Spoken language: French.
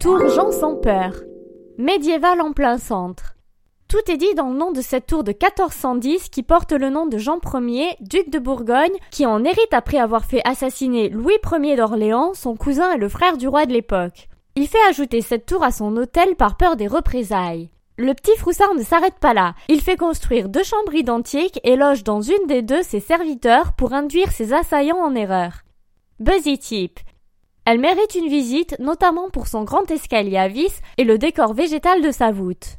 Tour Jean sans peur. Médiéval en plein centre. Tout est dit dans le nom de cette tour de 1410 qui porte le nom de Jean Ier, duc de Bourgogne, qui en hérite après avoir fait assassiner Louis Ier d'Orléans, son cousin et le frère du roi de l'époque. Il fait ajouter cette tour à son hôtel par peur des représailles. Le petit Froussard ne s'arrête pas là. Il fait construire deux chambres identiques et loge dans une des deux ses serviteurs pour induire ses assaillants en erreur. Buzzy Tip. Elle mérite une visite, notamment pour son grand escalier à vis et le décor végétal de sa voûte.